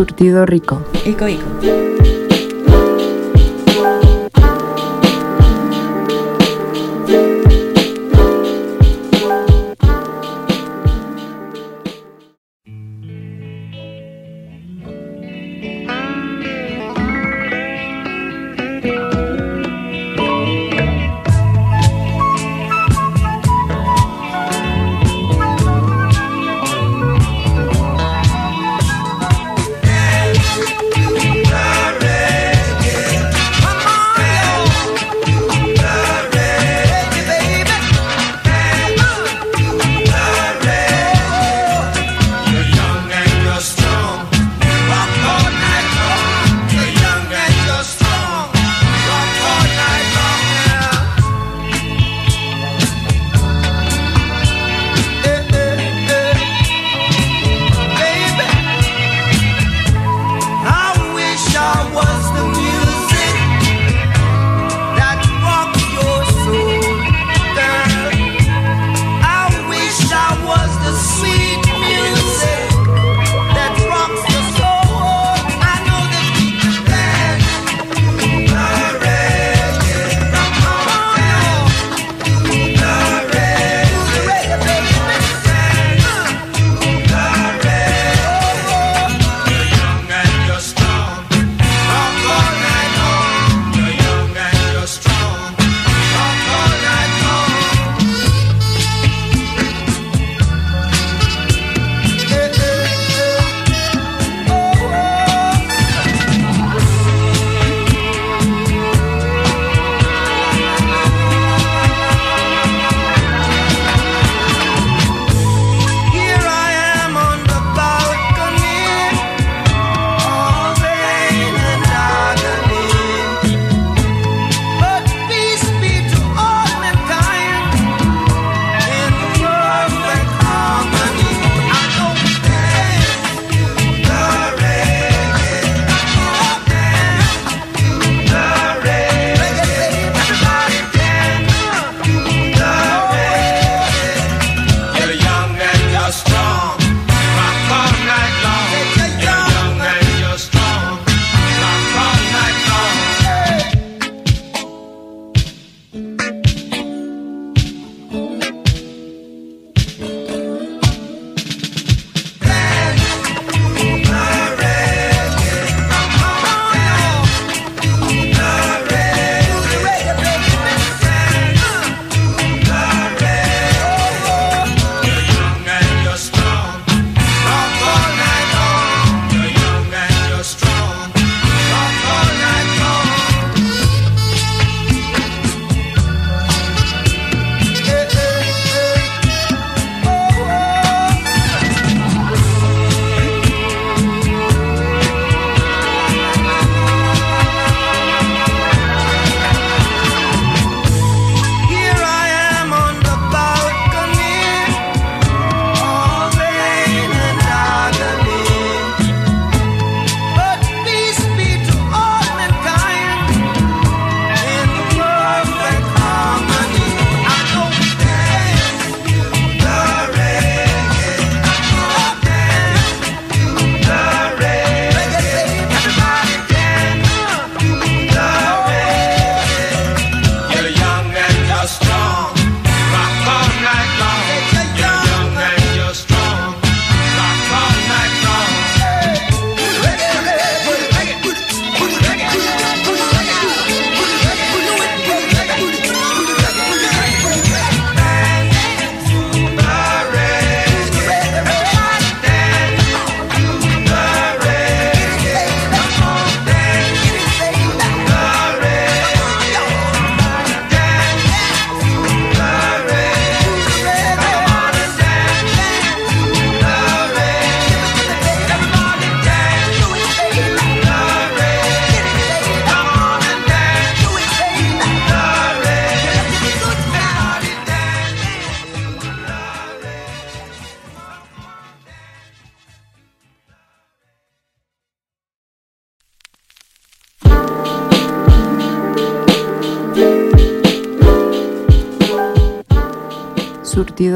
Surtido rico. Ico, ico.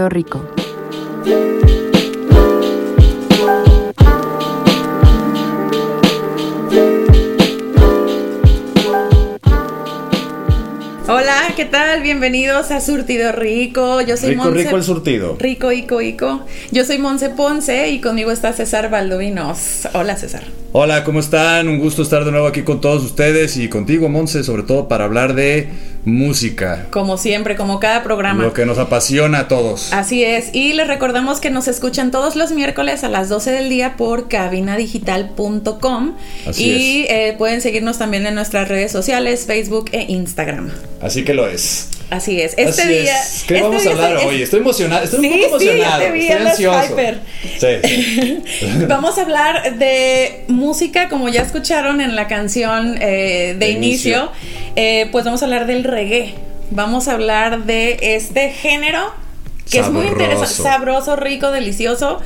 Rico. Hola, ¿qué tal? Bienvenidos a Surtido Rico. Yo soy Rico, Monse... rico el surtido. Rico, Ico, Ico. Yo soy Monse Ponce y conmigo está César Baldovinos. Hola, César. Hola, ¿cómo están? Un gusto estar de nuevo aquí con todos ustedes y contigo, Monse, sobre todo para hablar de música. Como siempre, como cada programa. Lo que nos apasiona a todos. Así es, y les recordamos que nos escuchan todos los miércoles a las 12 del día por cabinadigital.com Así y eh, pueden seguirnos también en nuestras redes sociales, Facebook e Instagram. Así que lo es. Así es. Este Así día. es. ¿Qué este vamos a hablar es- hoy? Estoy emocionado. Estoy Sí, un poco sí, te vi, Estoy ansioso. Sí. Vamos a hablar de música, como ya escucharon en la canción eh, de, De inicio, inicio. Eh, pues vamos a hablar del reggae. Vamos a hablar de este género que es muy interesante, sabroso, rico, delicioso,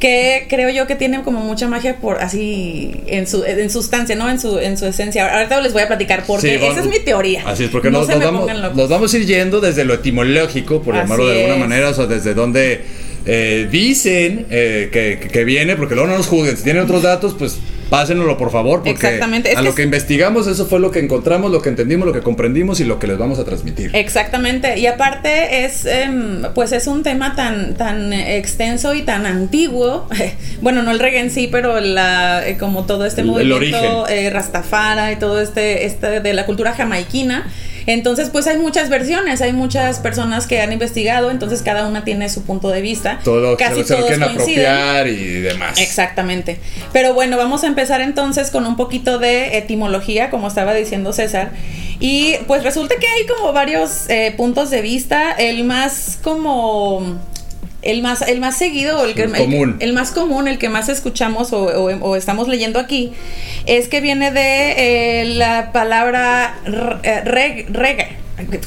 que creo yo que tiene como mucha magia por así en su en sustancia, ¿no? En su en su esencia. Ahorita les voy a platicar porque Sí, esa es mi teoría. Así es, porque no nos, nos nos vamos a ir yendo desde lo etimológico, por Así llamarlo de alguna es. manera, o sea, desde donde eh, dicen eh, que, que viene, porque luego no nos juzguen. Si tienen otros datos, pues pásenlo por favor, porque Exactamente, es a que lo es- que investigamos, eso fue lo que encontramos, lo que entendimos, lo que comprendimos y lo que les vamos a transmitir. Exactamente, y aparte es, em, pues es un tema tan, tan extenso y tan antiguo, bueno, no el reggae en sí, pero la, eh, como todo este El- el movimiento origen. eh, rastafara y todo este, este de la cultura jamaiquina, entonces pues hay muchas versiones, hay muchas personas que han investigado, entonces cada una tiene su punto de vista, Todo casi se, lo todos coinciden. apropiar y demás. Exactamente. Pero bueno, vamos a empezar entonces con un poquito de etimología, como estaba diciendo César. Y pues resulta que hay como varios eh, puntos de vista. El más como... El más, el más seguido, el, que, El común. el, más común, el que más escuchamos o, o- o estamos leyendo aquí, es que viene de eh, la palabra eh, reg- reggae.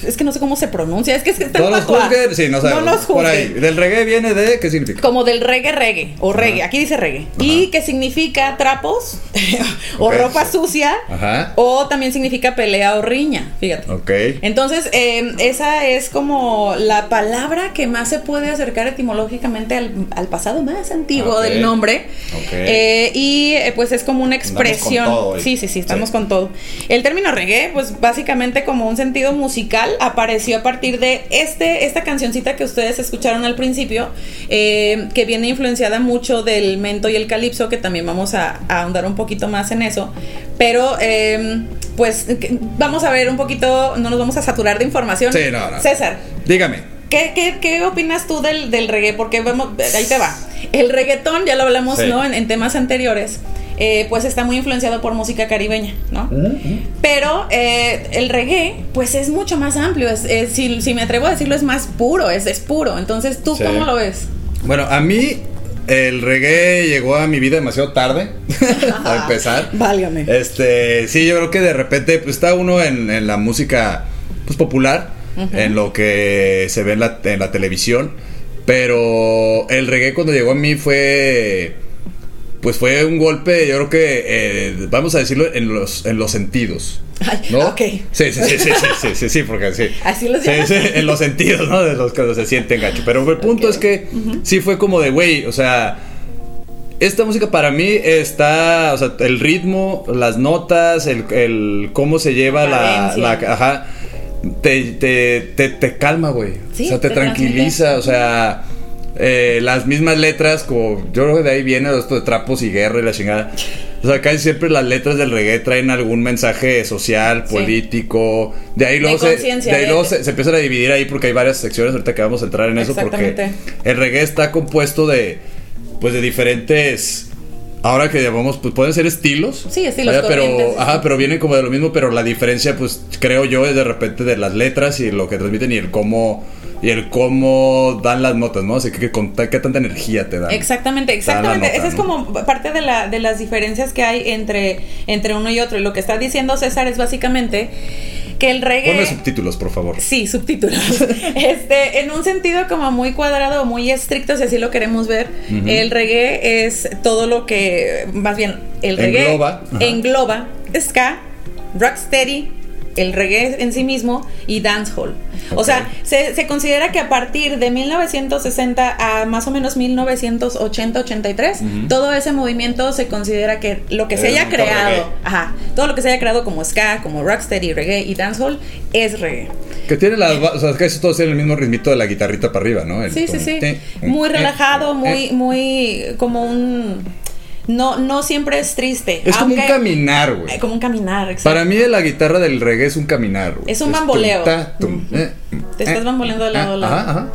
Es que no sé cómo se pronuncia, es que es que está Todos los juzguen, sí, no sabemos. nos por ahí. juzguen. Del reggae viene de, ¿qué significa? Como del reggae reggae o reggae, aquí dice reggae. Y que significa trapos o ropa sucia Ajá. o también significa pelea o riña, fíjate. Ok. Entonces, eh, esa es como la palabra que más se puede acercar etimológicamente al, al pasado más antiguo del nombre. Ok. Eh, y eh, pues es como una con expresión. todo hoy. Sí, sí, sí, estamos Sí. con todo. El término reggae, pues básicamente como un sentido musical, apareció a partir de este, esta cancioncita que ustedes escucharon al principio, eh, que viene influenciada mucho del mento y el calipso, que también vamos a, a ahondar un poquito más en eso. Pero, eh, pues vamos a ver un poquito, no nos vamos a saturar de información. Sí, no, no. César, Dígame. ¿Qué, qué, qué opinas tú del, del reggae? Porque vamos, ahí te va. El reggaetón, ya lo hablamos, Sí. ¿no? En, en temas anteriores, eh, pues está muy influenciado por música caribeña, ¿no? Pero eh, el reggae, pues es mucho más amplio. Es, es- si, si me atrevo a decirlo, es más puro, es, es puro. Entonces, ¿tú Sí. cómo lo ves? Bueno, a mí el reggae llegó a mi vida demasiado tarde, a empezar. Válgame. Este, sí, yo creo que de repente pues, está uno en, en la música pues, popular, en lo que se ve en la, en la televisión, pero el reggae cuando llegó a mí fue, pues fue un golpe, yo creo que, eh, vamos a decirlo, en los, en los sentidos. Ay, ¿No? ok. Sí, sí, sí, sí, sí, sí, sí, sí, porque sí. Así los Sí, sí, en los sentidos, ¿no? De los que se sienten gacho. Pero el punto es que sí fue como de, güey, o sea, esta música para mí está, o sea, el ritmo, las notas, el, el cómo se lleva la, ajá, te, te, te, te calma, güey. Sí, o sea, te, te tranquiliza, o sea, eh, las mismas letras, como yo creo que de ahí viene esto de trapos y guerra y la chingada. O sea, casi siempre las letras del reggae traen algún mensaje social, Sí. político. De ahí luego, se, de ahí de- luego se, se empiezan a dividir ahí porque hay varias secciones ahorita que vamos a entrar en eso porque el reggae está compuesto de pues de diferentes ahora que llamamos pues pueden ser estilos Sí, estilos, Vaya, pero ajá pero vienen como de lo mismo pero la diferencia pues creo yo es de repente de las letras y lo que transmiten y el cómo y el cómo dan las notas no así que, que con- qué tanta energía te dan Exactamente, exactamente. nota, Esa es ¿no? como parte de, la, de las diferencias que hay entre, entre uno y otro. Y lo que está diciendo César es básicamente que el reggae... ponme subtítulos por favor. Sí, subtítulos. este, en un sentido como muy cuadrado muy estricto, si así lo queremos ver, el reggae es todo lo que, más bien, el reggae Engloba, engloba ska, rocksteady, el reggae en sí mismo y dancehall. O sea, se, se considera que a partir de 1960 a más o menos 1980-83, todo ese movimiento se considera que lo que se haya creado, ajá, todo lo que se haya creado como ska, como rocksteady, reggae y dancehall es reggae. Que tiene las. ba- O sea, casi todos tienen el mismo ritmito de la guitarrita para arriba, ¿no? El Sí, sí, sí. Muy eh, relajado, eh, muy, eh. muy como un no, no siempre es triste. Es como un caminar, güey. eh, Como un caminar, exacto. Para mí la guitarra del reggae es un caminar, güey. Es un bamboleo. tum, ta, tum, eh, Te estás eh, bamboleando de lado a ah, lado. Ajá, ajá.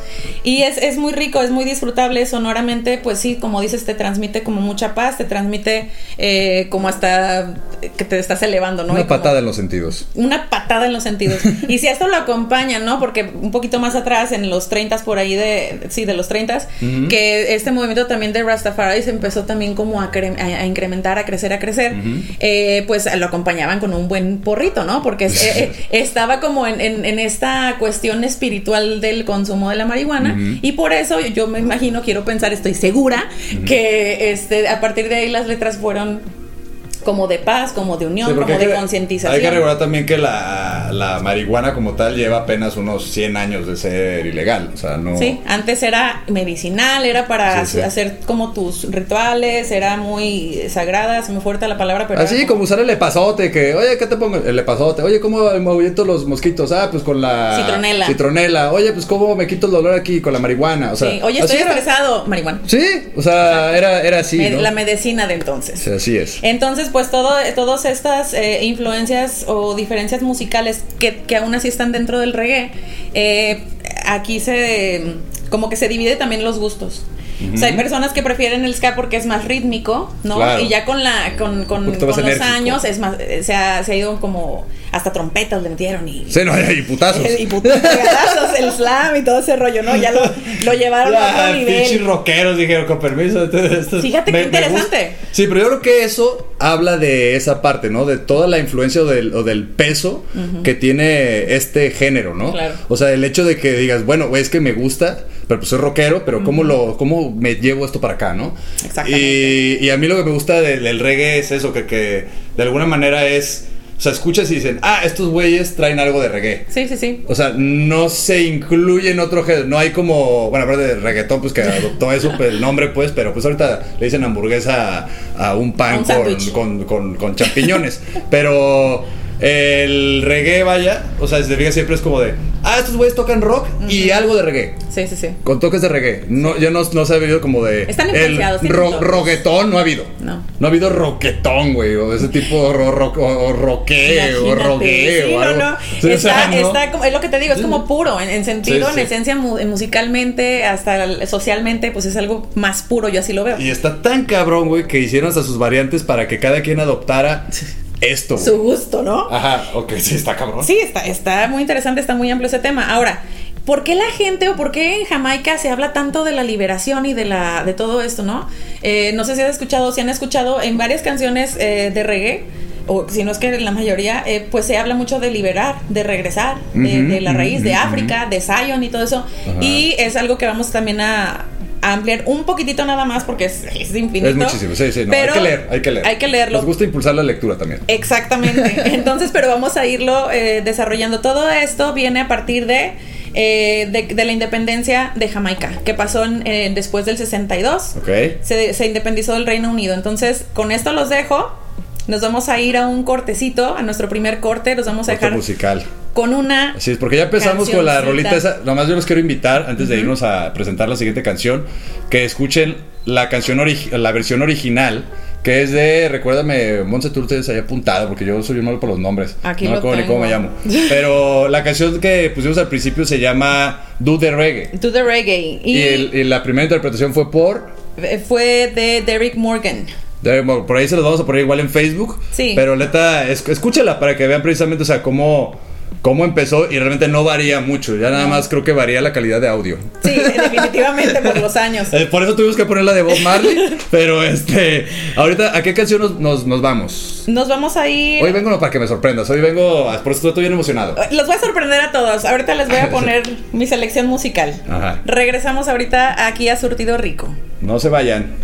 Y es, es muy rico, es muy disfrutable sonoramente, pues sí, como dices, te transmite como mucha paz, te transmite eh, como hasta que te estás elevando, ¿no? Una patada en los sentidos. una patada en los sentidos. y si esto lo acompañan, ¿no? Porque un poquito más atrás, en los 30 por ahí de, sí, de los 30 Ujú. que este movimiento también de Rastafari se empezó también como a, cre- a- incrementar, a crecer, a crecer, eh, pues lo acompañaban con un buen porrito, ¿no? Porque eh, eh, estaba como en, en- en esta cuestión espiritual del consumo de la marihuana. Y por eso yo me imagino, quiero pensar, estoy segura que este, a partir de ahí las letras fueron como de paz, como de unión, Sí, como de concientización. Hay que recordar también que la, la marihuana como tal lleva apenas unos 100 años de ser ilegal. O sea, no. Sí, antes era medicinal, era para Sí, sí. hacer como tus rituales, era muy sagrada, se me fuerte la palabra, pero... Así como usar el epazote, que, oye, ¿qué te pongo? El epazote. Oye, ¿cómo me los mosquitos? Ah, pues con la. Citronela. Citronela. Oye, pues ¿cómo me quito el dolor aquí con la marihuana? O sea, Sí, Oye, estoy estresado, marihuana. Sí, o sea, era, era así. ¿no? La medicina de entonces. Sí, así es. Entonces, pues todo, todas estas eh, influencias o diferencias musicales que, que aún así están dentro del reggae, eh, aquí se como que se divide también los gustos. O sea, hay personas que prefieren el ska porque es más rítmico, ¿no? Claro. Y ya con la con, con, con los enérgico. años es más eh, se ha, se ha ido como hasta trompetas le metieron y Sí, no, y putazos. y putazos, el slam y todo ese rollo, ¿no? Ya lo, lo llevaron a Ya, otro pinches nivel. rockeros dijeron, con permiso. Fíjate qué interesante. gusta". Sí, pero yo creo que eso habla de esa parte, ¿no? De toda la influencia o del, o del peso que tiene este género, ¿no? Claro. O sea, el hecho de que digas, bueno, es que me gusta, pero pues soy rockero, pero ¿cómo, lo, ¿cómo me llevo esto para acá, no? Exactamente. Y, y a mí lo que me gusta del, del reggae es eso, que, que de alguna manera es... O sea, escuchas y dicen, ah, estos güeyes traen algo de reggae. Sí, sí, sí. O sea, no se incluye en otro género. No hay como, bueno, aparte de reggaetón, pues que adoptó eso, pues, el nombre, pues, pero pues ahorita le dicen hamburguesa a, a un pan un con, con, con, con champiñones. pero el reggae, vaya, o sea, desde fijas siempre es como de, ah, estos güeyes tocan rock y algo de reggae. Sí, sí, sí. Con toques de reggae. No, yo no, no se ha habido como de. Están el ro- roguetón no ha habido. No. No ha habido roquetón, güey. O ese tipo ro, ro- o roque o rogue Sí, o no, algo. no. Sí, o Está, sea, ¿no? está como- es lo que te digo, es como puro, en, en sentido, Sí, sí. en esencia, mu- musicalmente, hasta socialmente, pues es algo más puro, yo así lo veo. Y está tan cabrón, güey, que hicieron hasta sus variantes para que cada quien adoptara esto, güey. Su gusto, ¿no? Ajá, ok, sí, está cabrón. Sí, está, está muy interesante, está muy amplio ese tema. Ahora, ¿por qué la gente o por qué en Jamaica se habla tanto de la liberación y de la de todo esto, no? Eh, no sé si has escuchado, si han escuchado en varias canciones eh, de reggae, o si no es que en la mayoría, eh, pues se habla mucho de liberar, de regresar, de, Ujú, de la raíz, de África, de Zion y todo eso. Y es algo que vamos también a ampliar un poquitito nada más porque es, es infinito. Es muchísimo, sí, sí, no, Pero hay que leer, hay que leer. Hay que leerlo. Nos gusta impulsar la lectura también. Exactamente. Entonces, pero vamos a irlo eh, desarrollando. Todo esto viene a partir de, eh, de, de la independencia de Jamaica, que pasó en, eh, después del 62. Ok. Se, se independizó del Reino Unido. Entonces, con esto los dejo. Nos vamos a ir a un cortecito, a nuestro primer corte. Los vamos a Corte dejar musical. con una. Así es, porque ya empezamos con la rolita esa. Nomás yo los quiero invitar, antes de irnos a presentar la siguiente canción, que escuchen la canción la versión original, que es de, recuérdame, Monse, tú tienes ahí apuntada, porque yo soy bien malo por los nombres. Aquí no me acuerdo ni cómo me llamo. Pero la canción que pusimos al principio se llama Do the Reggae. To the Reggae. Y, Y, el- y la primera interpretación fue por... fue de Derek Morgan. Por ahí se los vamos a poner igual en Facebook. Sí. Pero neta, es- escúchala para que vean precisamente, o sea, cómo, cómo empezó y realmente no varía mucho. Ya nada más creo que varía la calidad de audio. Sí, definitivamente por los años. Eh, por eso tuvimos que poner la de Bob Marley. pero este, ahorita, ¿a qué canción nos, nos, nos vamos? Nos vamos a ir. Hoy vengo no para que me sorprendas. Hoy vengo, por eso estoy bien emocionado. Los voy a sorprender a todos. Ahorita les voy a poner mi selección musical. Ajá. Regresamos ahorita aquí a Surtido Rico. No se vayan.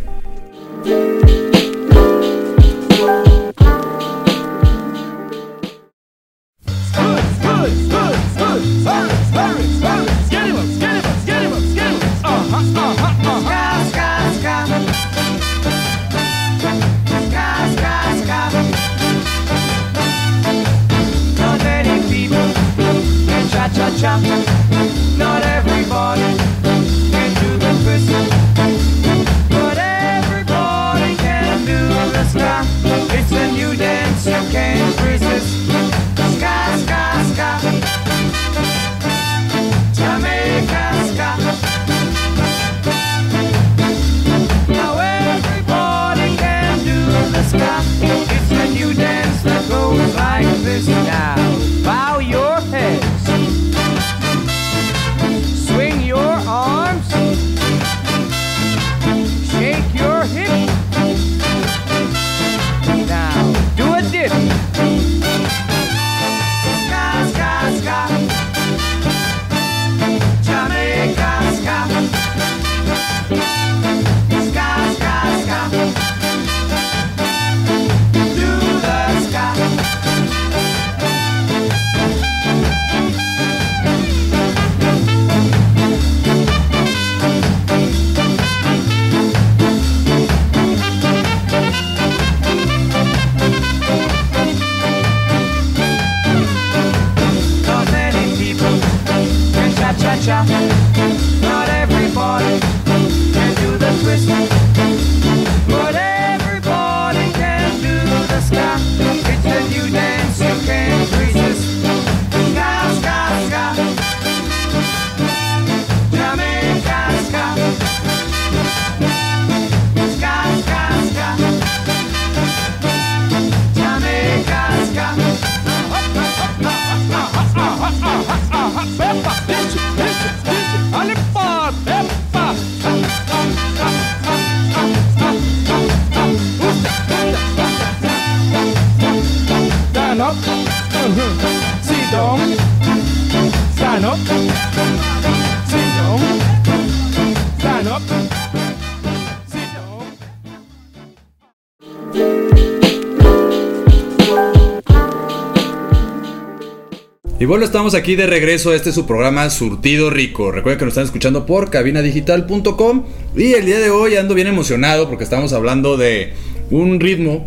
Y bueno, estamos aquí de regreso. Este es su programa Surtido Rico. Recuerden que nos están escuchando por cabinadigital.com. Y el día de hoy ando bien emocionado porque estamos hablando de un ritmo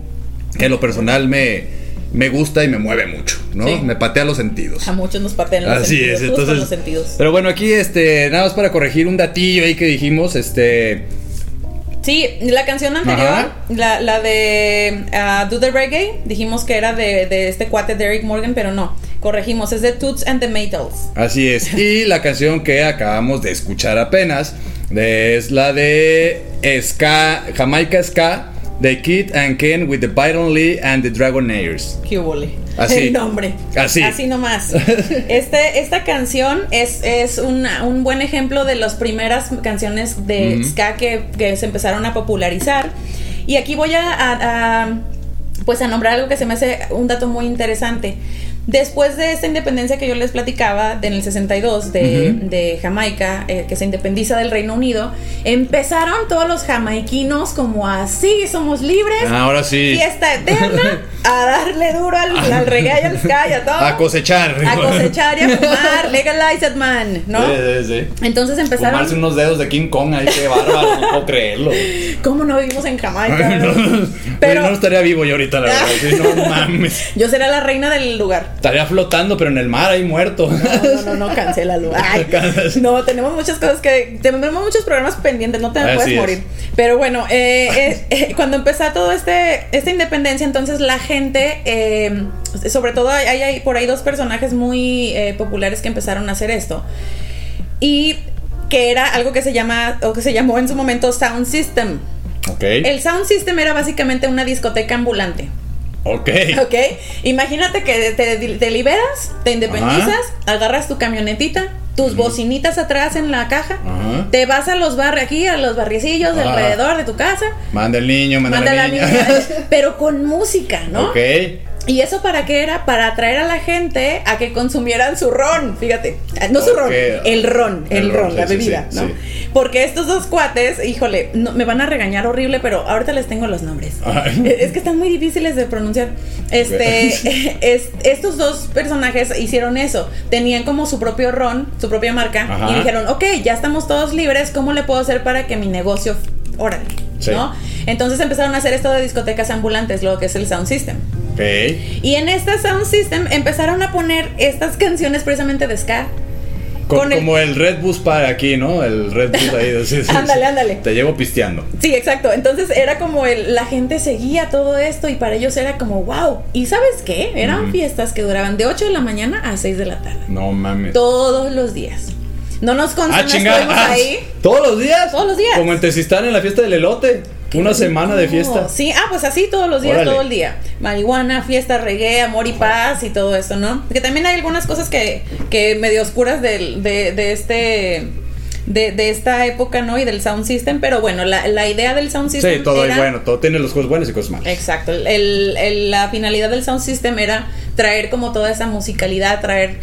que en lo personal me, me gusta y me mueve mucho, ¿no? Sí. Me patea los sentidos. A muchos nos patean los Así sentidos. es, justo entonces. los sentidos. Pero bueno, aquí este, nada más para corregir un datillo ahí que dijimos, este. Sí, la canción anterior, la, la de ah, Do the Reggae, dijimos que era de, de este cuate Derek Morgan, pero no, corregimos, es de Toots and the Maytals. Así es. Y la canción que acabamos de escuchar apenas es la de Ska, Jamaica Ska, de Kid and Ken with the Byron Lee and the Dragonaires. ¡Qué huele! Así. El nombre. Así. Así nomás. Este, esta canción es, es una- un buen ejemplo de las primeras canciones de ska que, que se empezaron a popularizar. Y aquí voy a, a- a, pues a nombrar algo que se me hace un dato muy interesante. Después de esta independencia que yo les platicaba de en el 62 de, de Jamaica, eh, que se independiza del Reino Unido, empezaron todos los jamaiquinos como así, somos libres, Ahora sí. fiesta eterna, a darle duro al, al reggae y al ska y a todo. A cosechar. A cosechar y a fumar, legalize it, man, ¿no? Sí, sí, sí. Entonces empezaron. Fumarse unos dedos de King Kong, ay, qué bárbaro, no puedo creerlo. ¿Cómo no vivimos en Jamaica? no, Pero no estaría vivo yo ahorita, la verdad. sí, no mames. yo seré la reina del lugar. Estaría flotando, pero en el mar ahí muerto. No, no, no, no, cancélalo. Ay, no, tenemos muchas cosas que. Tenemos muchos programas pendientes, no te me puedes es. morir. Pero bueno, eh, eh, eh, cuando empezó todo este esta independencia, entonces la gente, eh, sobre todo hay, por ahí dos personajes muy eh, populares que empezaron a hacer esto. Y que era algo que se llama, o que se llamó en su momento Sound System. Ok. El Sound System era básicamente una discoteca ambulante. Ok. ¿Ok? Imagínate que te, te liberas, te independizas, agarras tu camionetita, tus bocinitas atrás en la caja, Ajá. te vas a los barrios aquí, a los barriecillos de Ah. alrededor de tu casa, Manda el niño, manda, manda la niña. niña, pero con música, ¿no? Ok. ¿Y eso para qué era? Para atraer a la gente a que consumieran su ron, fíjate. No su ron, el ron, el, El ron, ron, la sí, bebida, sí, ¿no? sí. Porque estos dos cuates, híjole, no- me van a regañar horrible, pero ahorita les tengo los nombres. Ay. Es que están muy difíciles de pronunciar. Este, es- estos dos personajes hicieron eso. Tenían como su propio ron, su propia marca, Ajá. y dijeron, ok, ya estamos todos libres, ¿cómo le puedo hacer para que mi negocio, órale. ¿no? Entonces empezaron a hacer esto de discotecas ambulantes, lo que es el Sound System. Ok. Y en esta Sound System empezaron a poner estas canciones precisamente de ska. Con el- como el Red Bus para aquí, ¿no? El Red Bus ahí. Ándale, ándale. Te llevo pisteando. Sí, exacto. Entonces era como el, la gente seguía todo esto y para ellos era como wow. ¿Y sabes qué? Eran fiestas que duraban de 8 de la mañana a 6 de la tarde. No mames. Todos los días. No nos consta, Ah, estuvimos Ah, ahí. ¿Todos los días? Todos los días. Como en Tezistán en la fiesta del elote. Una semana de fiesta. Sí, ah, pues así todos los días, Órale. todo el día. Marihuana, fiesta, reggae, amor y paz y todo esto, ¿no? Que también hay algunas cosas que, que medio oscuras del- de, de este. De, de esta época, ¿no? Y del sound system, pero bueno, la, la idea del sound system. Sí, todo era- es bueno. Todo tiene los cosas buenas y cosas malas. Exacto. El- el- la finalidad del sound system era traer como toda esa musicalidad, traer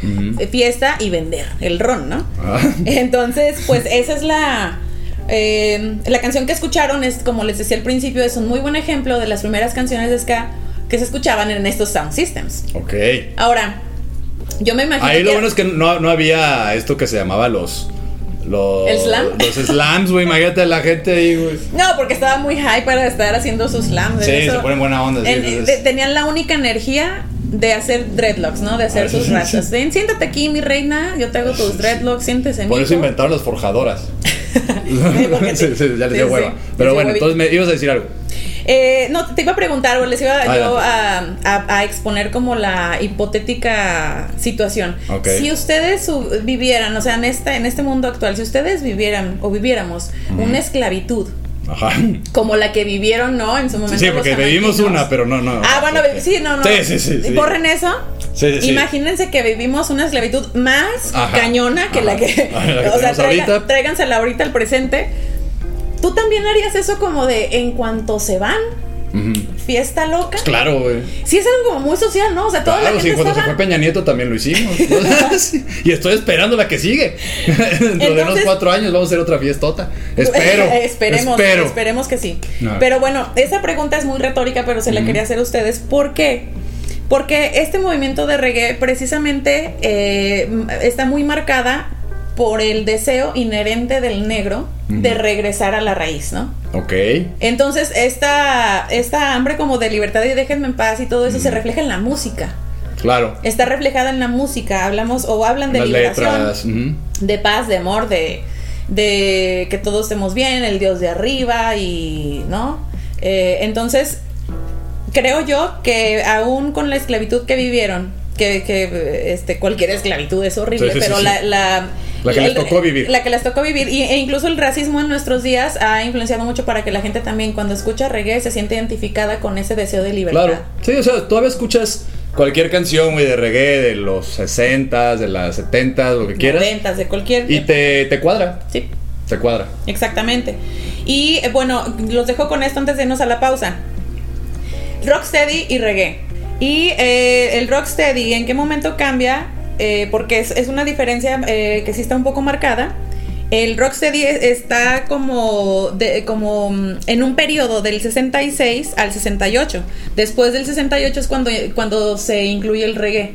fiesta y vender el ron, ¿no? Ah. Entonces, pues esa es la. Eh, la canción que escucharon es, como les decía al principio, es un muy buen ejemplo de las primeras canciones de ska que se escuchaban en estos sound systems. Ok. Ahora, yo me imagino. Ahí lo que- bueno es que no, no había esto que se llamaba los. Los, ¿El slam? Los slams, güey. Imagínate a la gente ahí, güey. No, porque estaba muy high para estar haciendo sus slams. Sí, eso. se ponen buena onda. sí, En- entonces- de- tenían la única energía de hacer dreadlocks, ¿no? De hacer Ah, sus rastas. siéntate aquí, mi reina, yo te hago tus dreadlocks, siéntese, Por eso mijo. inventaron las forjadoras. sí, sí. ya les dio hueva. Pero bueno, entonces me ibas a decir algo. Eh, no, te iba a preguntar, o les iba yo a, a- a exponer como la hipotética situación. Si ustedes vivieran, o sea, en, esta, en este mundo actual, si ustedes vivieran o viviéramos una esclavitud Ajá. como la que vivieron, ¿no? En su momento. Sí, porque vivimos una, pero no, no. Ah, bueno, porque- sí, no, no. Sí, sí, sí. sí. Borren eso. Sí, sí. Imagínense que vivimos una esclavitud más Ajá. cañona que la que. La que o sea, traiga- tráigansela ahorita al presente. ¿Tú también harías eso como de en cuanto se van? Ujú. Fiesta loca. Claro, güey. Sí, es algo como muy social, ¿no? O sea, toda Claro, la sí, cuando se fue Peña Nieto también lo hicimos. Y estoy esperando la que sigue. Dentro de unos cuatro años vamos a hacer otra fiestota. Espero. esperemos, espero. esperemos que sí. No. Pero bueno, esa pregunta es muy retórica, pero se la quería hacer a ustedes. ¿Por qué? Porque este movimiento de reggae precisamente eh, está muy marcada por el deseo inherente del negro de regresar a la raíz, ¿no? Ok. Entonces, esta, esta hambre como de libertad y déjenme en paz y todo eso se refleja en la música. Claro. Está reflejada en la música. Hablamos o hablan de Las liberación letras. de paz, de amor, de, de que todos estemos bien, el Dios de arriba y, ¿no? Eh, entonces, creo yo que aún con la esclavitud que vivieron, que, que este, cualquier esclavitud es horrible, Sí, sí, sí, pero sí. la, la... La que les tocó vivir. La que les tocó vivir. Y, e incluso el racismo en nuestros días ha influenciado mucho para que la gente también cuando escucha reggae se siente identificada con ese deseo de libertad. Claro. Sí, o sea, todavía escuchas cualquier canción, güey, de reggae de los 60 de las 70 lo que quieras. Noventas, de cualquier... Y te, te cuadra. Sí. Te cuadra. Exactamente. Y eh, bueno, los dejo con esto antes de irnos a la pausa. Rocksteady y reggae. Y eh, el rocksteady, ¿en qué momento cambia? Eh, porque es, una diferencia eh, que sí está un poco marcada. El rocksteady es- está como, mm, en un periodo del 66 al 68. Después del 68 es cuando se incluye el reggae.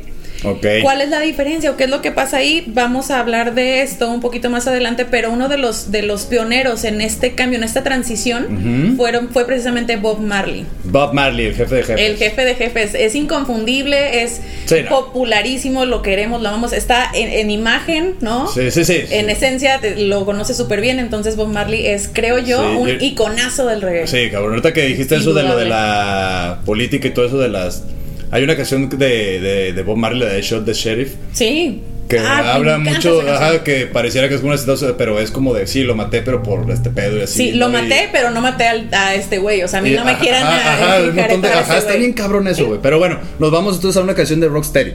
¿Cuál es la diferencia o qué es lo que pasa ahí? Vamos a hablar de esto un poquito más adelante, pero uno de los de los pioneros en este cambio, en esta transición, fueron fue precisamente Bob Marley. Bob Marley, el jefe de jefes. El jefe de jefes es inconfundible, es Sí, no. popularísimo, lo queremos, lo vamos, está en, en imagen, ¿no? Sí, sí, sí. En esencia te- lo conoce súper bien, entonces Bob Marley es, creo yo, Sí, un yo- iconazo del reggae. Sí, cabrón. Ahorita que dijiste eso de lo de la política y todo eso de las. Hay una canción de, de, de Bob Marley, la de Shot the Sheriff, Sí. que Ah, habla mucho, ajá, que pareciera que es una situación, pero es como de sí, lo maté, pero por este pedo y así. Sí, lo ¿no? Y- maté, pero no maté al- a este güey. O sea, a mí y- no me quieran ajá, a- ajá, un montón de- a ajá, está bien cabrón eso, güey. Pero bueno, nos vamos entonces a una canción de Rocksteady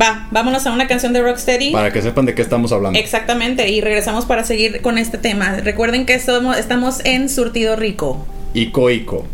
Va, vámonos a una canción de Rocksteady. para que sepan de qué estamos hablando. Exactamente, y regresamos para seguir con este tema. Recuerden que estamos, estamos en Surtido Rico. Ico Ico.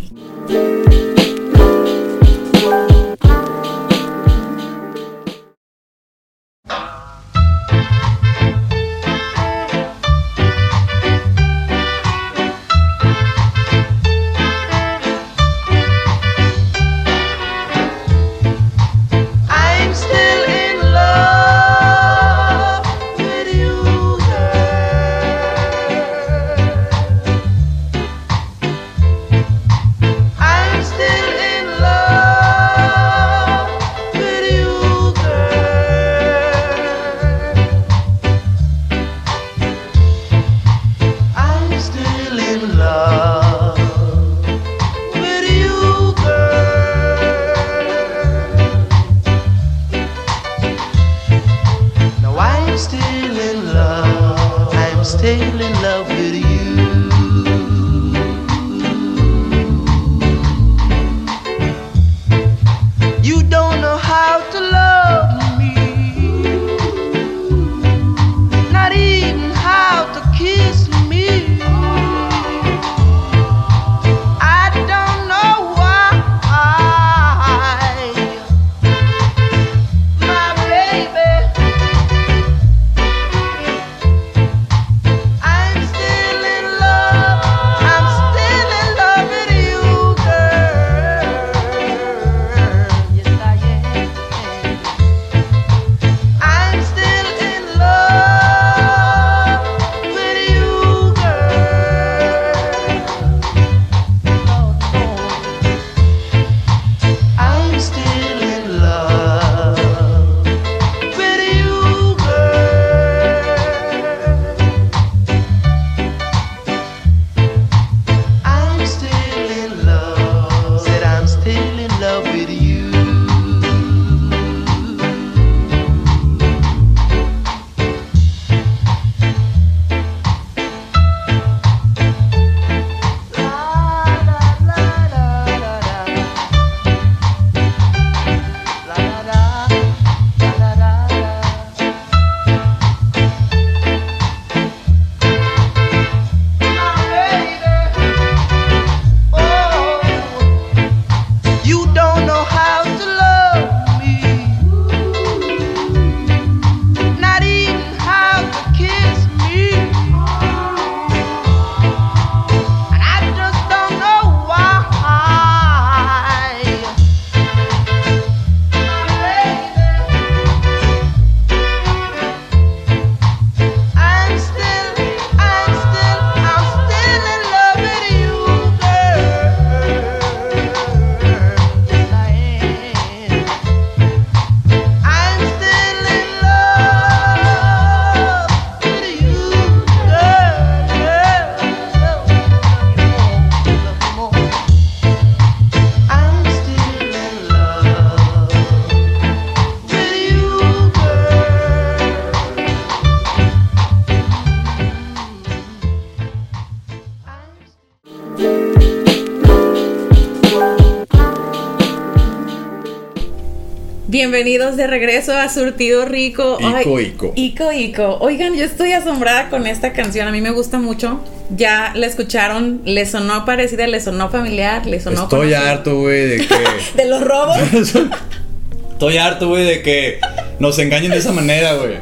Bienvenidos de regreso a Surtido Rico. Ico, Ay, Ico. Ico, Ico. Oigan, yo estoy asombrada con esta canción. A mí me gusta mucho. Ya la escucharon, le sonó parecida, le sonó familiar, le sonó Estoy harto, güey, de que. De los robos. Estoy harto, güey, de que nos engañen de esa manera, güey.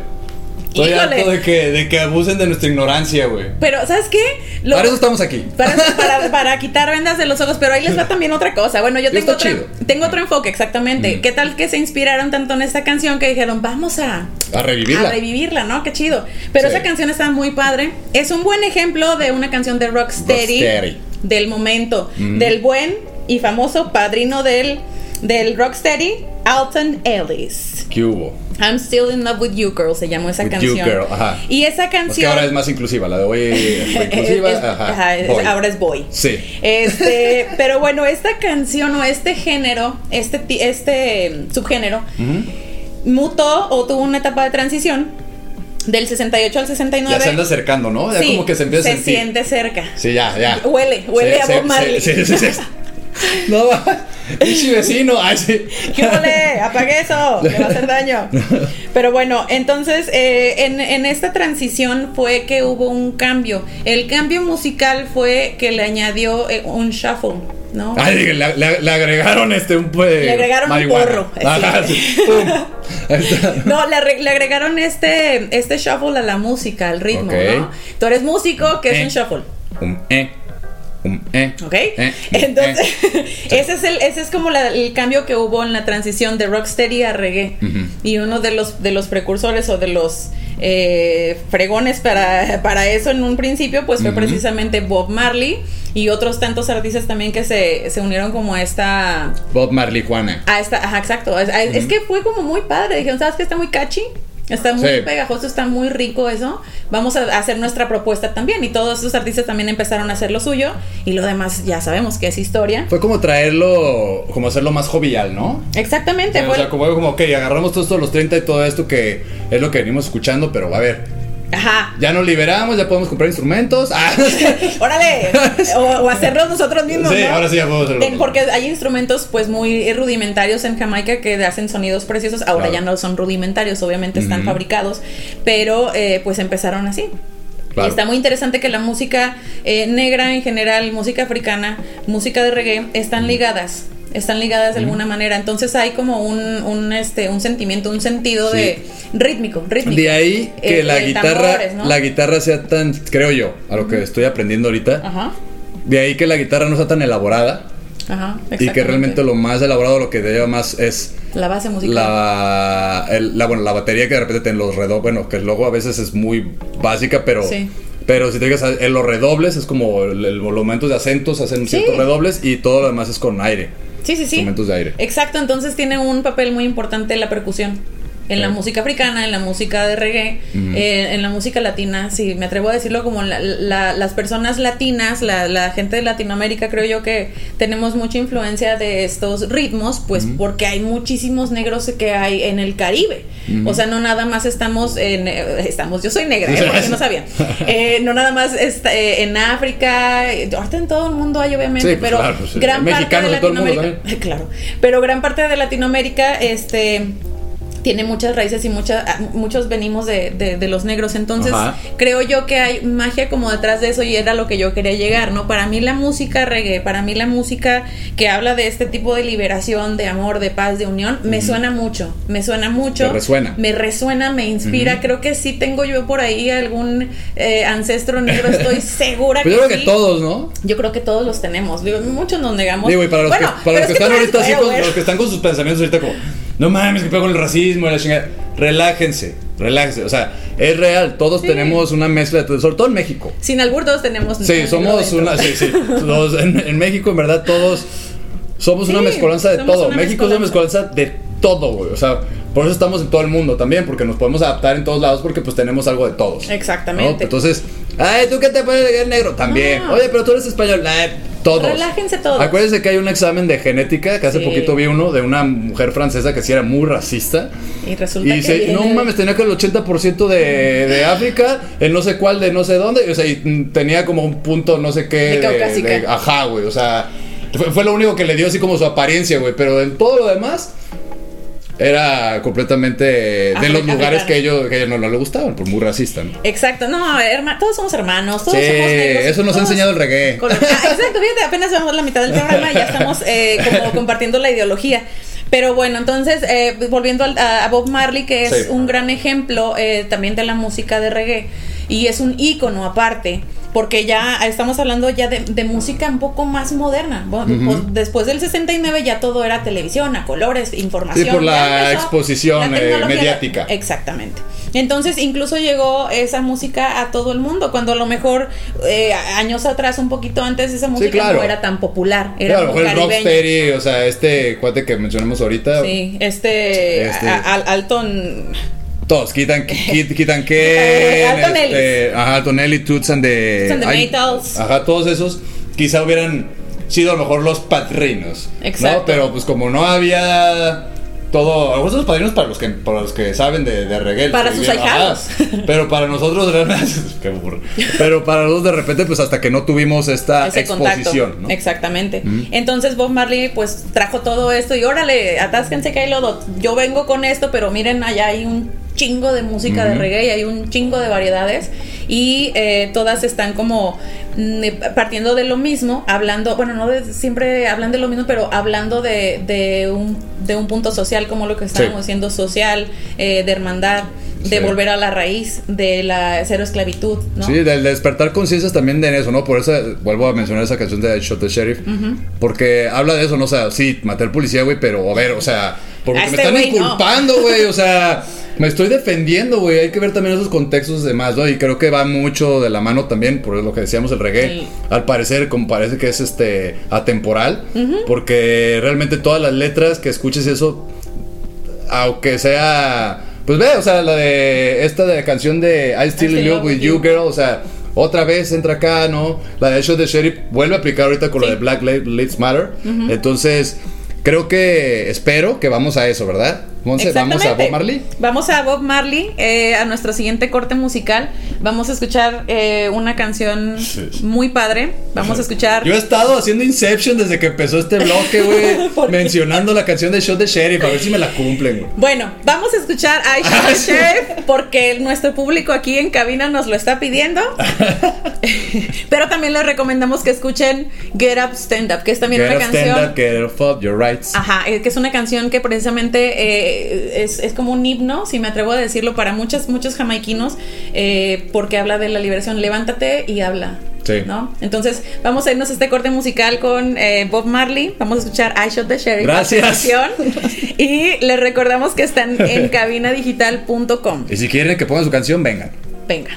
Estoy Híjole. harto de que, de que abusen de nuestra ignorancia, güey. Pero, ¿sabes qué? Lo- Para eso estamos aquí. Para, para- para quitar vendas de los ojos, pero ahí les va también otra cosa. Bueno, yo tengo otro, tengo otro enfoque, exactamente. Mm. ¿Qué tal que se inspiraron tanto en esta canción que dijeron, vamos a, A revivirla. a revivirla, ¿no? Qué chido. Pero Sí. esa canción está muy padre. Es un buen ejemplo de una canción de Rocksteady, Rocksteady. del momento, Mm. del buen y famoso padrino del, del Rocksteady, Alton Ellis. ¿Qué hubo? I'm Still in Love with You Girl se llamó esa With canción. You Girl, ajá. Y esa Es que canción ahora es más inclusiva, la de hoy fue inclusiva. es- ajá, ajá, es- ahora es boy. Sí. Este, pero bueno, esta canción o este género, este, este subgénero, Ujú. mutó o tuvo una etapa de transición del 68 al 69. Ya se anda acercando, ¿no? Ya Sí, como que se empieza a sentir. siente cerca. Sí, ya, ya. Huele, huele Sí, a Bob Marley. Sí. No, pinche vecino. Ay, sí. ¿Qué huele? Apague eso, le va a hacer daño. Pero bueno, entonces eh, en, en esta transición fue que hubo un cambio. El cambio musical fue que le añadió eh, un shuffle, ¿no? Ay, le, le- le agregaron este un pues, Le agregaron un marihuana. porro, Ajá, sí. Ahí está. No, le, agregaron este, este shuffle a la música, al ritmo. ¿no? Tú eres músico, que es Eh. un shuffle, Un eh. Eh. ¿ok? Eh, eh, Entonces, eh. ese es el, ese es como la- el cambio que hubo en la transición de rocksteady a reggae. Y uno de los, de los precursores o de los eh, fregones para, para eso en un principio, pues fue precisamente Bob Marley y otros tantos artistas también que se, se unieron como a esta Bob Marley Juana. A esta, ajá, exacto. Es, que fue como muy padre. Dijeron, ¿sabes qué? Está muy catchy. Está muy Sí. pegajoso, está muy rico eso. Vamos a hacer nuestra propuesta también. Y todos estos artistas también empezaron a hacer lo suyo. Y lo demás ya sabemos que es historia. Fue como traerlo, como hacerlo más jovial, ¿no? Exactamente. o fue- sea, como, como, ok, agarramos todo esto de los 30 y todo esto que es lo que venimos escuchando, pero a ver, Ajá. ya nos liberamos, ya podemos comprar instrumentos. Ah, Órale. o, o hacerlos nosotros mismos. Sí, ¿no? ahora sí ya podemos hacerlo. Porque hay instrumentos pues muy rudimentarios en Jamaica que hacen sonidos preciosos. Ahora Claro. ya no son rudimentarios, obviamente están fabricados. Pero eh, pues empezaron así. Claro. Y está muy interesante que la música eh, negra en general, música africana, música de reggae, están ligadas. Están ligadas de alguna manera. Entonces hay como un, un, este, un sentimiento, un sentido Sí. de rítmico, rítmico. De ahí que Eh, la guitarra, tambores, ¿no? la guitarra sea tan, creo yo, a lo que estoy aprendiendo ahorita. Ajá, De ahí que la guitarra no sea tan elaborada ajá. y que realmente lo más elaborado, lo que te lleva más es La base musical. la, el- la, bueno, la batería que de repente en los redobles, bueno, que luego a veces es muy básica, pero, Sí. pero si te digas en los redobles es como el, el- los momentos de acentos hacen Sí. ciertos redobles y todo lo demás es con aire, Sí, sí, sí. instrumentos de aire. Exacto, entonces tiene un papel muy importante la percusión. En la música africana, en la música de reggae, eh, en la música latina, sí, me atrevo a decirlo como la- la- las personas latinas, la, la gente de Latinoamérica, creo yo que tenemos mucha influencia de estos ritmos, pues porque hay muchísimos negros que hay en el Caribe. O sea, no nada más estamos en... eh, estamos, yo soy negra, ¿eh? Porque no sabían. Eh, no nada más está, eh, en África, eh, ahorita en todo el mundo hay obviamente, Sí, pues, pero claro, pues, gran parte de Latinoamérica... Claro, pero gran parte de Latinoamérica, este tiene muchas raíces y mucha- ah, muchos venimos de, de- de los negros. Entonces, Ajá. creo yo que hay magia como detrás de eso y era lo que yo quería llegar, ¿no? Para mí la música reggae, para mí la música que habla de este tipo de liberación, de amor, de paz, de unión, me suena mucho, me suena mucho. Te resuena. Me resuena, me inspira. Creo que sí tengo yo por ahí algún eh, ancestro negro, estoy segura Pues que yo creo que sí. todos, ¿no? Yo creo que todos los tenemos. Digo, muchos nos negamos. Digo, y para los Bueno, que, para los que es están ahorita así, con, los que están con sus pensamientos ahorita como, no mames, que pego el racismo, y la chingada. Relájense, relájense. O sea, es real, todos Sí. tenemos una mezcla de todo, sobre todo en México. Sin albur todos tenemos. Sí, somos una, sí, sí. Todos- en, en México, en verdad, todos somos una mezcolanza de todo. México es una mezcolanza de todo, güey. O sea, por eso estamos en todo el mundo también, porque nos podemos adaptar en todos lados porque pues tenemos algo de todos. ¿no? Exactamente. Entonces, ay, ¿tú qué te puedes llegar negro? También. Oye, pero tú eres español. Ay, todos. Relájense todos. Acuérdense que hay un examen de genética, que hace Sí. poquito vi uno de una mujer francesa que sí era muy racista. Y resulta Y que. dice, viene no mames, tenía que el 80% de, de África, el no sé cuál de no sé dónde, o sea, y tenía como un punto no sé qué. De ajá, güey, o sea, fue, fue lo único que le dio así como su apariencia, güey, pero en todo lo demás era completamente de los Africano. lugares que ellos, que ellos no, no le gustaban, por muy racista, ¿no? Exacto, no, herma- todos somos hermanos, todos Sí, somos negros, eso nos ha enseñado el reggae. color- Ah, exacto, fíjate, apenas vamos la mitad del programa y ya estamos eh, como compartiendo la ideología. Pero bueno, entonces, eh, volviendo a, a Bob Marley, que es Sí. un gran ejemplo eh, también de la música de reggae, y es un ícono aparte, porque ya estamos hablando ya de, de música un poco más moderna. Bueno, Ujú. pues, después del 69 ya todo era televisión, a colores, información. Sí, por la exposición, la eh, mediática. Exactamente. Entonces, incluso llegó esa música a todo el mundo, cuando a lo mejor eh, años atrás, un poquito antes, esa música claro. no era tan popular. Era Claro, a lo muy mejor el. Rocksteady, o sea, este cuate que mencionamos ahorita, Sí, este, Este- a- a- Alton. Todos, quitan, quit- quitan que, Ellis. ajá, Alton Ellis, Toots and the, Toots and the Maytals. ajá, todos esos, quizá hubieran sido a lo mejor los padrinos, Exacto. ¿no? Pero pues como no había todo, algunos los padrinos para los que, para los que saben de, de reggae. Para que sus ahijados. Pero para nosotros realmente, qué burro. Pero para nosotros de repente, pues hasta que no tuvimos esta ese exposición. ¿no? Exactamente. Entonces Bob Marley pues trajo todo esto y órale, atásquense que hay lodo. Yo vengo con esto, pero miren, allá hay un chingo de música de reggae y hay un chingo de variedades y eh, todas están como mm, eh, partiendo de lo mismo, hablando, bueno, no de, siempre hablan de lo mismo, pero hablando de, de, un, de un punto social como lo que estábamos Sí. diciendo, social, eh, de hermandad, de Sí. volver a la raíz de la cero esclavitud, ¿no? Sí, del despertar conciencias también de eso, ¿no? Por eso vuelvo a mencionar esa canción de Shot the Sheriff. Porque habla de eso, ¿no? O sea, sí, maté al policía, güey, pero a ver, o sea, porque me este están no. inculpando, güey, o sea, me estoy defendiendo, güey. Hay que ver también esos contextos demás, ¿no? Y creo que va mucho de la mano también, por lo que decíamos, el reggae. Sí. Al parecer, como parece que es este atemporal, porque realmente todas las letras que escuches eso, aunque sea. Pues ve, o sea, la de. Esta de canción de I Still in Love with You, Girl, o sea, otra vez entra acá, ¿no? La de Shot the Sheriff vuelve a aplicar ahorita con Sí. la de Black Li- Lives Matter. Entonces, creo que. Espero que vamos a eso, ¿verdad? Monse, vamos a. Bob Marley. Vamos a Bob Marley, eh, a nuestro siguiente corte musical. Vamos a escuchar eh, una canción Sí. muy padre. Vamos a escuchar. Yo he estado haciendo Inception desde que empezó este bloque, güey. Mencionando la canción de Shot the Sheriff, a ver si me la cumplen, güey. Bueno, vamos a escuchar I Shot Ah, the sí. Sheriff porque nuestro público aquí en cabina nos lo está pidiendo. Pero también les recomendamos que escuchen Get Up Stand Up, que es también Get una up, canción. stand up, get up, your rights. Ajá, eh, que es una canción que precisamente eh, es, es como un himno, si me atrevo a decirlo, para muchos, muchos jamaiquinos, eh, porque habla de la liberación. Levántate y habla. Sí. ¿no? Entonces, vamos a irnos a este corte musical con eh, Bob Marley. Vamos a escuchar I Shot the Sheriff. Gracias. Y les recordamos que están en cabinadigital.com. Y si quieren que pongan su canción, vengan. Venga.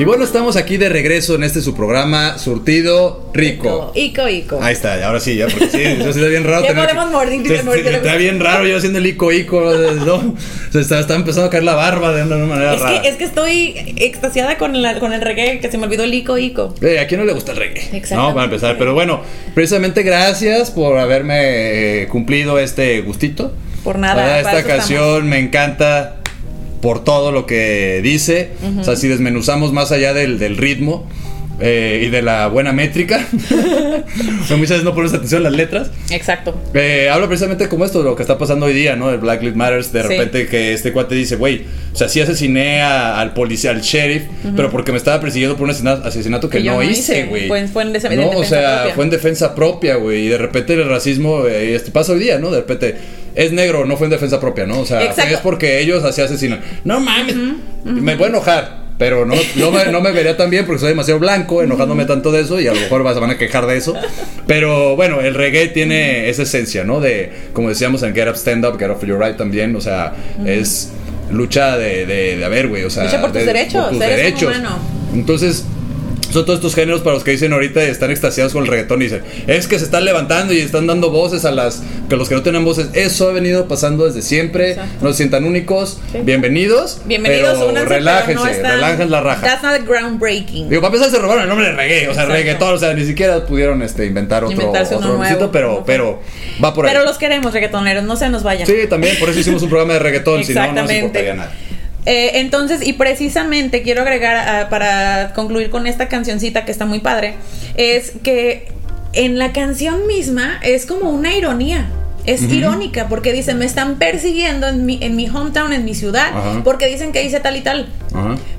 Y bueno, estamos aquí de regreso en este su programa Surtido Rico. Ico, Ico. Ahí está, ahora sí, ya, porque sí, eso está bien raro. Ya tener podemos que- morir, Está- morir, Está morir. bien raro yo haciendo el ico ico, ¿no? O sea, está, está empezando a caer la barba de una manera Es rara. que, es que estoy extasiada con, la- con el reggae, que se me olvidó el Ico, Ico. Eh, ¿A quién no le gusta el reggae? Exactamente. No, para empezar. Pero bueno, precisamente gracias por haberme eh, cumplido este gustito. Por nada, para esta canción me encanta por todo lo que dice. O sea, si desmenuzamos más allá del, del ritmo eh, y de la buena métrica, o sea, muchas veces no pones atención a las letras. Exacto. Eh, habla precisamente como esto, lo que está pasando hoy día, ¿no? El Black Lives Matter, de Sí. repente que este cuate dice, güey, o sea, sí asesiné a- al policía, al sheriff, pero porque me estaba persiguiendo por un asesina- asesinato que, Que no no hice, güey. Fue en- fue en en No, o defensa sea, propia. fue en defensa propia, güey, y de repente el racismo, eh, este pasa hoy día, ¿no? De repente, es negro, no fue en defensa propia, ¿no? O sea, Exacto. es porque ellos así asesinan. No mames, me voy a enojar. Pero no, no, me, no me vería tan bien porque soy demasiado blanco, enojándome tanto de eso y a lo mejor vas- van a quejar de eso. Pero bueno, el reggae tiene esa esencia, ¿no? De, como decíamos en Get Up, Stand Up, Get Up for Your Right también, o sea, es lucha de, de, de a ver, güey, o sea, Lucha por tus de- derechos, por tus derechos. humano. Entonces, son todos estos géneros para los que dicen ahorita y están extasiados con el reggaetón y dicen, es que se están levantando y están dando voces a las que los que no tienen voces. Eso ha venido pasando desde siempre. Exacto. No se sientan únicos. Sí. Bienvenidos. Bienvenidos, pero únanse, relájense, pero no están- relajen la raja. That's not groundbreaking. Digo, para empezar se robaron el nombre de reggae, o sea, Exacto. reggaetón, o sea, ni siquiera pudieron este, inventar otro, Inventarse otro nuevo. nombrecito, pero, pero va por ahí. Pero los queremos, reggaetoneros, no se nos vayan. Sí, también, por eso hicimos un programa de reggaetón, si no, no nos Exactamente. importaría nada. Eh, entonces, y precisamente quiero agregar ah, para concluir con esta cancioncita que está muy padre, es que en la canción misma es como una ironía. Es irónica porque dice, me están persiguiendo en mi, en mi hometown, en mi ciudad, porque dicen que hice tal y tal.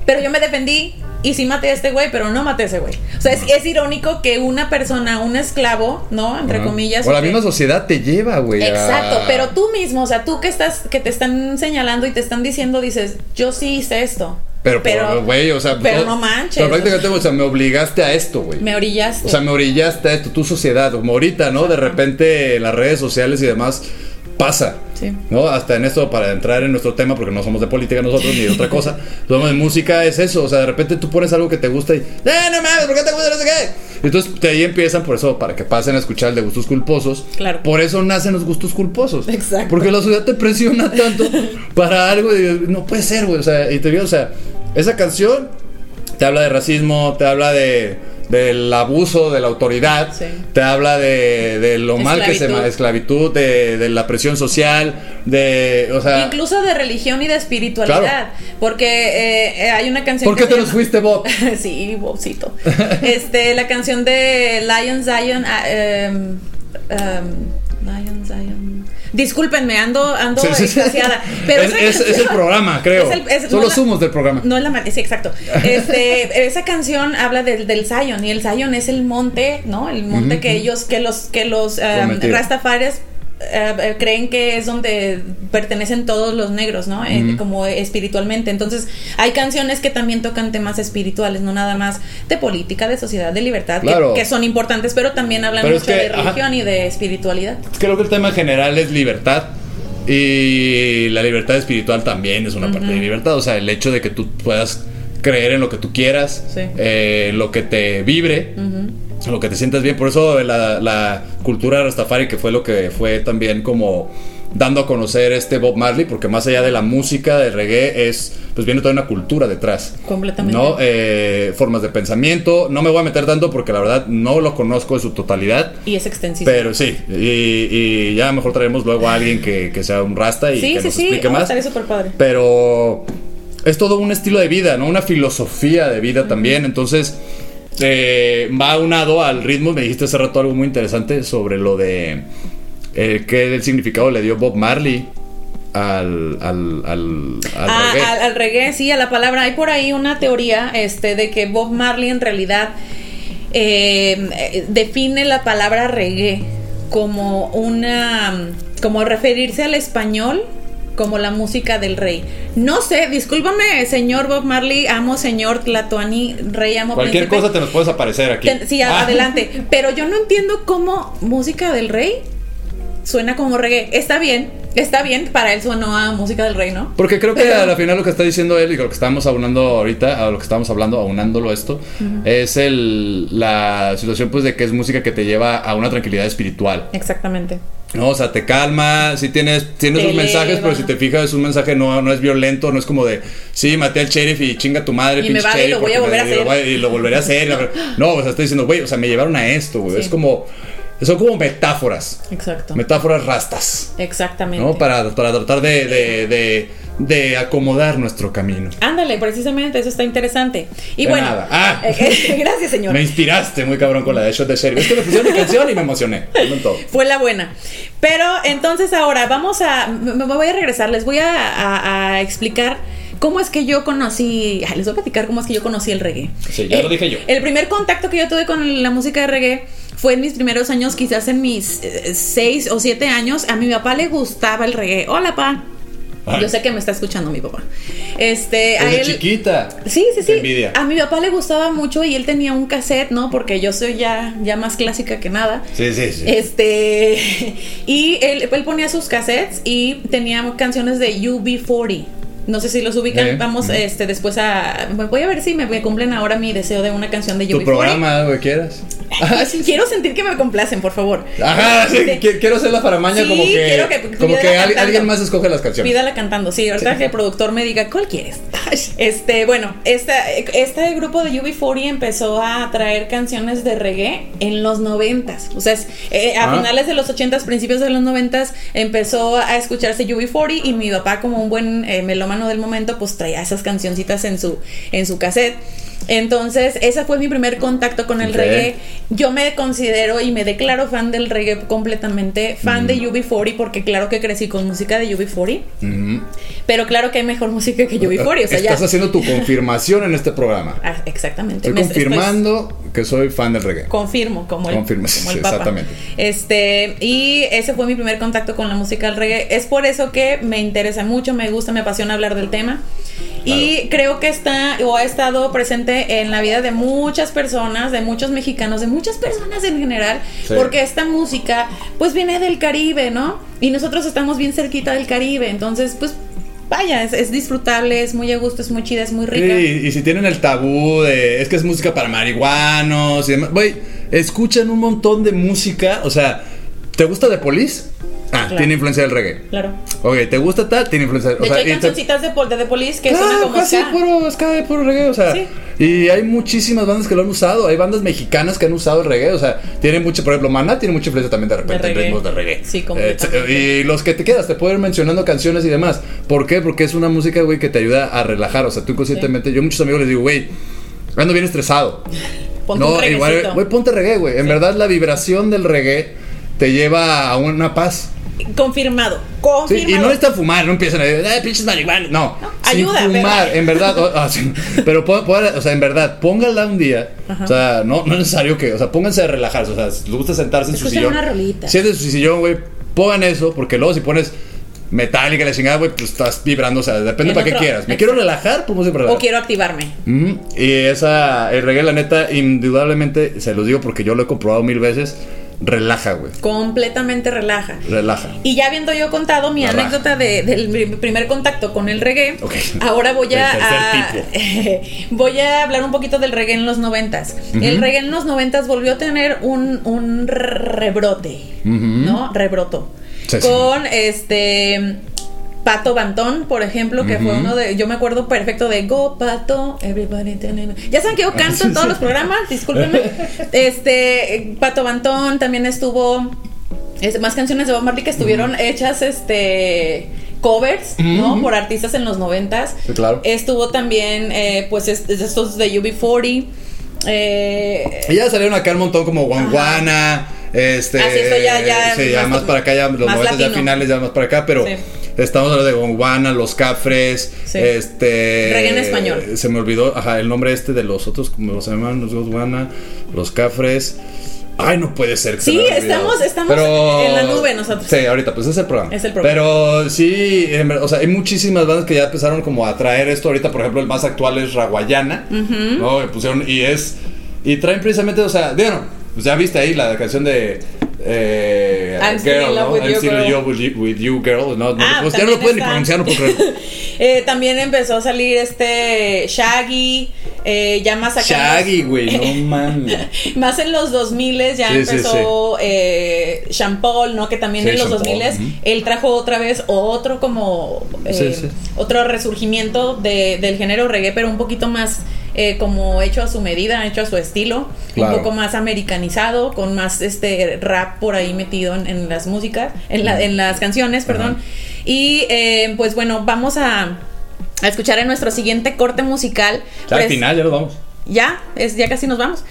Pero yo me defendí y sí maté a este güey, pero no maté a ese güey. O sea, es, es irónico que una persona, un esclavo, ¿no? Entre comillas. O la misma sociedad te lleva, güey. a- Exacto, pero tú mismo, o sea, tú que estás, que te están señalando y te están diciendo, dices, yo sí hice esto. Pero, pero, güey, o sea. pero no manches. Pero prácticamente, o sea, me obligaste a esto, güey. Me orillaste. O sea, me orillaste a esto, tu sociedad, como ahorita, ¿no? De repente en las redes sociales y demás pasa. Sí. ¿No? Hasta en esto, para entrar en nuestro tema, porque no somos de política nosotros ni de otra cosa, somos de música, es eso. O sea, de repente tú pones algo que te gusta y, ¡eh, no mames! ¿Por qué te gusta no sé qué? Y entonces de ahí empiezan, por eso, para que pasen a escuchar el de gustos culposos. Claro. Por eso nacen los gustos culposos. Exacto. Porque la sociedad te presiona tanto para algo y no puede ser, güey. O sea, y te digo, o sea, esa canción te habla de racismo, te habla de del abuso de la autoridad, Sí. te habla de, de lo mal que se Esclavitud. esclavitud, de, de la presión social, de, o sea, Incluso de religión y de espiritualidad. Claro. Porque eh, eh, hay una canción. ¿por qué te nos fuiste, Bob? sí, Bobcito. este, la canción de Lion Zion. ah, em, Lion Zion. Discúlpenme, ando, ando Sí, sí, sí. Pero es, el programa, creo. Es el- es- Son no los humos del programa. No es la sí, exacto. Este, esa canción habla del, del Zion y el Zion es el monte, ¿no? El monte que ellos, que los, que los um. Rastafares eh, eh, creen que es donde pertenecen todos los negros, ¿no? Eh, como espiritualmente. Entonces, hay canciones que también tocan temas espirituales, no nada más de política, de sociedad, de libertad, que- Claro. que, son importantes, pero también hablan Pero es mucho que, de ajá. religión y de espiritualidad. Creo que el tema general es libertad. Y la libertad espiritual también es una parte de libertad. O sea, el hecho de que tú puedas creer en lo que tú quieras, Sí. eh, lo que te vibre, en lo que te sientas bien. Por eso la, la cultura Rastafari, que fue lo que fue también como dando a conocer este Bob Marley, porque más allá de la música, del reggae, es pues viene toda una cultura detrás. Completamente. ¿no? Eh, formas de pensamiento. No me voy a meter tanto porque la verdad no lo conozco en su totalidad. Y es extensísimo. Pero sí, y, y ya mejor traeremos luego a alguien que, que sea un rasta y sí, que sí, nos sí, explique oh, más. padre. Pero es todo un estilo de vida, ¿no? Una filosofía de vida también. Entonces, eh, va aunado al ritmo. Me dijiste hace rato algo muy interesante sobre lo de eh, qué el significado le dio Bob Marley al, al, al, al Ah, reggae. al, al reggae, sí, a la palabra. Hay por ahí una teoría este, de que Bob Marley en realidad eh, define la palabra reggae como una. como referirse al español como la música del rey. No sé, discúlpame, señor Bob Marley, amo señor Tlatoani, rey amo Cualquier príncipe. cosa te nos puedes aparecer aquí. Ten- sí, a- Ah. adelante. Pero yo no entiendo cómo música del rey suena como reggae. Está bien, está bien, para él sonó a música del rey, ¿no? Porque creo que Pero- a la final lo que está diciendo él y lo que estamos aunando ahorita, a lo que estamos hablando, aunándolo a esto, es el, la situación pues de que es música que te lleva a una tranquilidad espiritual. Exactamente. No, o sea, te calma, si tienes, tienes Te sus mensajes, pero si te fijas es un mensaje no, no es violento, no es como de, sí, maté al sheriff y chinga tu madre, Y me pinche vale, y sheriff, lo voy a volver a me- y lo hacer. Y lo volveré a hacer. y No, o sea, está diciendo, güey, o sea, me llevaron a esto, güey. Sí. Es como, son como metáforas, Exacto. metáforas rastas, Exactamente. ¿no? Para, para tratar de, de, de, de acomodar nuestro camino. Ándale, precisamente, eso está interesante. Y bueno, nada. Ah. eh, gracias, señor. Me inspiraste muy cabrón con la de Shot de Sheriff. Es que me pusieron mi canción y me emocioné. Todo. Fue la buena. Pero entonces ahora vamos a. Me voy a regresar, les voy a, a- a explicar cómo es que yo conocí. ay, les voy a platicar cómo es que yo conocí el reggae. Sí, ya lo dije yo. El primer contacto que yo tuve con la música de reggae fue en mis primeros años, quizás en mis eh, seis o siete años. A mi papá le gustaba el reggae. Hola, pa. Ay. Yo sé que me está escuchando mi papá. Este, a Desde él. chiquita. Sí, sí, sí. Envidia. A mi papá le gustaba mucho y él tenía un cassette, ¿no? Porque yo soy ya, ya más clásica que nada. Sí, sí, sí. Este. Y él, él ponía sus cassettes y tenía canciones de UB40. No sé si los ubican. Sí. Vamos Ujú. este, después a. Voy a ver si me, me cumplen ahora mi deseo de una canción de Tu UB40. programa, lo que quieras. Quiero sentir que me complacen, por favor. Ajá, sí, qui- quiero hacer la faramaña Sí, como que, quiero que- como que al- alguien más escoge las canciones. Pídala cantando, sí. Ahorita que el productor me diga, ¿cuál quieres? Este, bueno, esta, este grupo de UB40 empezó a traer canciones de reggae en los noventas. O sea, es, eh, a Ah. finales de los ochentas, principios de los noventas, empezó a escucharse UB40 y mi papá, como un buen eh, melómano del momento, pues traía esas cancioncitas en su, en su cassette. Entonces, ese fue mi primer contacto con el reggae. Yo me considero y me declaro fan del reggae completamente, fan de UB40 porque claro que crecí con música de UB40, Ujú. pero claro que hay mejor música que UB40, o sea, ya Estás haciendo tu confirmación en este programa. Ah, exactamente. Estoy Me- confirmando que soy fan del reggae. confirmo, como el, como sí, el Papa. exactamente. Este, y ese fue mi primer contacto con la música del reggae. Es por eso que me interesa mucho, me gusta, me apasiona hablar del tema. Y creo que está o ha estado presente en la vida de muchas personas, de muchos mexicanos, de muchas personas en general, Sí. porque esta música pues viene del Caribe, ¿no? Y nosotros estamos bien cerquita del Caribe, entonces pues vaya, es, es disfrutable, es muy a gusto, es muy chida, es muy rica. Sí, y si tienen el tabú de es que es música para marihuanos y demás, güey, escuchan un montón de música, o sea, ¿te gusta The Police? Ah, Claro. tiene influencia del reggae. Claro. Ok, ¿te gusta tal? Tiene influencia De o hecho, sea, hay te- cancioncitas de, de The Police que Claro, suenan como casi ska. puro ska puro reggae, o sea, Sí. Y hay muchísimas bandas que lo han usado, hay bandas mexicanas que han usado el reggae, o sea, tiene mucho, por ejemplo, Maná tiene mucha influencia también de repente en ritmos de reggae. Sí, Eh, completamente. y los que te quedas, te pueden ir mencionando canciones y demás. ¿Por qué? Porque es una música, güey, que te ayuda a relajar, o sea, tú inconscientemente, yo a muchos amigos les digo, güey, ando bien estresado. Ponte no, igual, güey, ponte reggae, güey. En verdad la vibración del reggae te lleva a una paz. Confirmado, Sí, confirmado. y no está fumar, no empiezan a decir, eh, pinches marihuana. No, sin ayuda, fumar, ¿verdad? en verdad. o- o sea, pero, o sea, en verdad, pónganla un día. O sea, no, no es necesario que, o sea, pónganse a relajarse. O sea, si les gusta sentarse en su sillón. una rolita. Su sillón, güey. Pongan eso, porque luego si pones metálica, la chingada, güey, pues estás vibrando. O sea, depende En para qué quieras. Me quiero relajar, pues para O relajar. quiero activarme. Y esa, el reggae, la neta, indudablemente, se los digo porque yo lo he comprobado mil veces, relaja, güey. Completamente relaja. Relaja. Y ya habiendo yo contado mi anécdota de- del primer contacto con el reggae, Ok. ahora voy a, voy a hablar un poquito del reggae en los noventas. El reggae en los noventas volvió a tener un, un rebrote, ¿no? Rebroto. Sí, sí. con este Pato Bantón, por ejemplo, que fue uno de. Yo me acuerdo perfecto de Go Pato, everybody. telling me". Ya saben que yo canto en todos los programas, discúlpenme. Este, Pato Bantón también estuvo. este, más canciones de Bob Marley que estuvieron hechas, este. Covers, ¿no? Por artistas en los noventas. Sí, claro. Estuvo también, eh, pues, es- estos de UB40. Eh, Y ya salieron acá un montón como Guanguana, este... Ah, sí, esto ya- ya sí, ya más- para acá, ya los más 90 ya finales, ya más para acá, pero Sí. Estamos hablando de Guanguana, Los Cafres, Sí. este... Reggae en español. Se me olvidó, ajá, el nombre este de los otros, como se llaman, los Guanguana, Los Cafres... Ay, no puede ser. que Sí, se estamos- estamos en la nube nosotros. Sí, ahorita, pues es el programa. Es el programa. Pero sí, en o sea, hay muchísimas bandas que ya empezaron como a traer esto. Ahorita, por ejemplo, el más actual es Raguayana. ¿no? Y pusieron, y es. Y traen precisamente, o sea, bueno, pues ya viste ahí la canción de. Eh, I'm still in love ¿no? with I'm you, still girl. with with you, girl. No, no, Ah, pues ya no también lo pueden ni pronunciar, no puedo creer. Eh, también empezó a salir este Shaggy, eh, ya más acá. Shaggy, güey, no mames. Más en los 2000 ya Sí, sí, empezó eh, Sean Paul, ¿no? Que también Sí, en los Sean 2000 Paul, ujú. él trajo otra vez otro como eh, Sí, sí. otro resurgimiento de- del género reggae, pero un poquito más eh, como hecho a su medida, hecho a su estilo, Claro. un poco más americanizado, con más este rap por ahí metido en, en las músicas, en, la- en las canciones, perdón. Y eh, pues bueno, vamos a, a escuchar en nuestro siguiente corte musical. Ya al final, ya nos vamos. ya, es, ya casi nos vamos.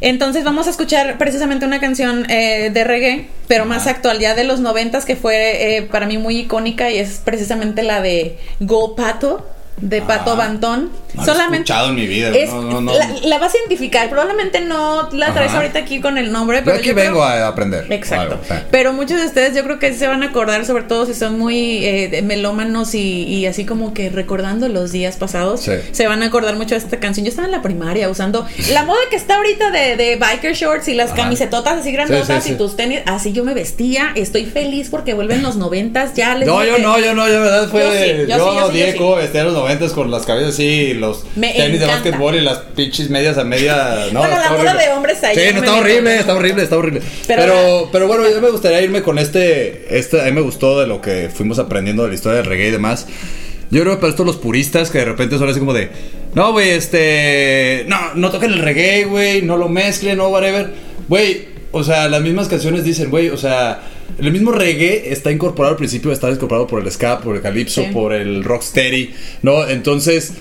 Entonces vamos a escuchar precisamente una canción eh, de reggae, pero más actual, ya de los noventas, que fue eh, para mí muy icónica y es precisamente la de Go Pato, de Pato Ah, Bantón. no la he en mi vida, es- no, no. La, la vas a identificar, probablemente no la traes Ajá. ahorita aquí con el nombre, Yo pero aquí yo creo- vengo a aprender. Exacto. Algo, sí. Pero muchos de ustedes yo creo que se van a acordar, sobre todo si son muy eh, melómanos y, y así como que recordando los días pasados, Sí. se van a acordar mucho de esta canción. Yo estaba en la primaria usando la moda que está ahorita de, de biker shorts y las Ajá. camisetotas así grandotas Sí, y tus tenis. Así yo me vestía. Estoy feliz porque vuelven los noventas. Ya les No, dije yo no, yo no, yo verdad fue. Yo yo yo yo yo Diego, los noventas con las cabezas así, los Me tenis de encanta. básquetbol y las pinches medias a media. No, Bueno, la moda horrible. de hombres ahí Sí, no está horrible, está horrible, está horrible. Pero Pero, pero, bueno, yo me gustaría irme con este, este. A mí me gustó de lo que fuimos aprendiendo de la historia del reggae y demás. Yo creo que para estos los puristas que de repente son así como de. No, güey, este. No, no toquen el reggae, güey. No lo mezclen, no, whatever. Güey, o sea, las mismas canciones dicen, güey, o sea. El mismo reggae está incorporado al principio, está incorporado por el ska, por el calipso, Sí. por el rocksteady, ¿no? Entonces,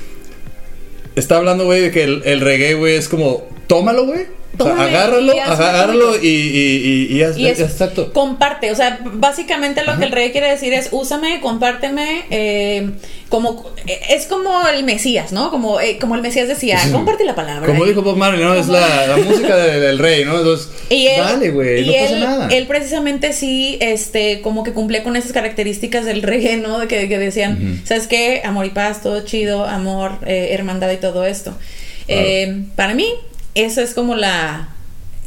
está hablando, güey, de que el, el reggae, güey, es como, tómalo, güey. O sea, agárralo, agárralo y, y, y, y haz- Y es, exacto. comparte, o sea, básicamente lo que el rey quiere decir es úsame, compárteme, eh, como eh, es como el Mesías, ¿no? Como, eh, como el Mesías decía, comparte la palabra. Como dijo Bob Marley, ¿no? Es la, la música de- del rey, ¿no? Entonces, Y él, dale, güey, no pasa él- nada. Él precisamente sí, este, como que cumplía con esas características del reggae, ¿no? De que, que decían, ¿sabes qué? Amor y paz, todo chido, amor, eh, hermandad y todo esto. Para mí, eso es como la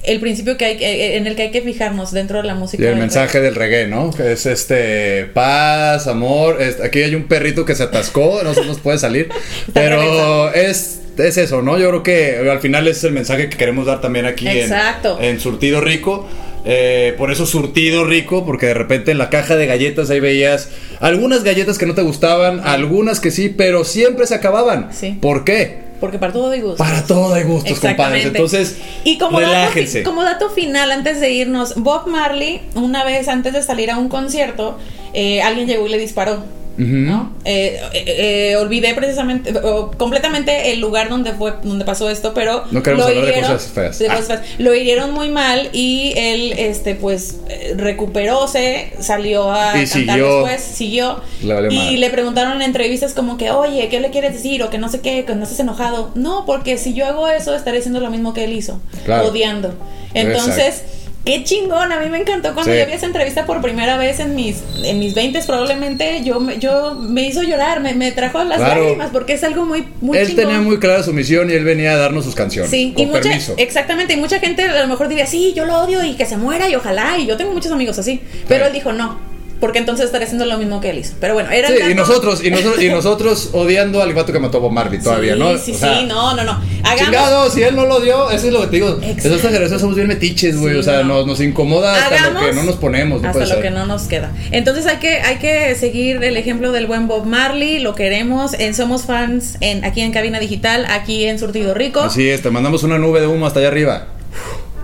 el principio que hay que- en el que hay que fijarnos dentro de la música. Y el del mensaje del reggae, ¿no? Que es este paz, amor. es- aquí hay un perrito que se atascó, no se nos puede salir. pero es, es eso, ¿no? Yo creo que al final es el mensaje que queremos dar también aquí en, Exacto. en Surtido Rico. Eh, por eso Surtido Rico, porque de repente en la caja de galletas ahí veías algunas galletas que no te gustaban, algunas que sí, pero siempre se acababan. Sí. ¿Por qué? Porque para todo hay gustos. Para todo hay gustos, compadres. Entonces, y como dato, relájense. como dato final, antes de irnos, Bob Marley, una vez antes de salir a un concierto, eh, alguien llegó y le disparó. ¿No? Eh, eh, eh, olvidé precisamente, o completamente el lugar donde fue, donde pasó esto, pero No lo hablar de hirieron, cosas feas. de Ah. cosas feas. Lo hirieron muy mal y él, este, pues, recuperóse, salió a Y cantar siguió. después, siguió. Le y madre. le preguntaron en entrevistas como que, oye, ¿qué le quieres decir? O que no sé qué, que no estés enojado. No, porque si yo hago eso, estaré haciendo lo mismo que él hizo, Claro. odiando. Entonces, qué chingón, a mí me encantó cuando Sí. yo vi esa entrevista por primera vez en mis en mis 20 probablemente yo me, yo me hizo llorar, me, me trajo las Claro. lágrimas porque es algo muy muy él chingón. tenía muy clara su misión y él venía a darnos sus canciones. Sí, con y mucha, permiso. exactamente, y mucha gente a lo mejor diría, sí, yo lo odio y que se muera y ojalá, y yo tengo muchos amigos así, pero Sí. él dijo no, porque entonces estaré haciendo lo mismo que él hizo. Pero bueno, era Sí, y nosotros, y nosotros, y nosotros odiando al vato que mató a Bob Marley todavía, sí, ¿no? Sí, O sea, sí, no, no, no. Hagamos, Chingado, si él no lo dio, eso es lo que te digo. Exacto. Esta generación somos bien metiches, güey. Sí, o sea, no. nos, nos incomoda hasta hagamos lo que no nos ponemos. No hasta lo ser. que no nos queda. Entonces hay que hay que seguir el ejemplo del buen Bob Marley, lo queremos, en somos fans en aquí en Cabina Digital, aquí en Surtido Rico. Así es, te mandamos una nube de humo hasta allá arriba.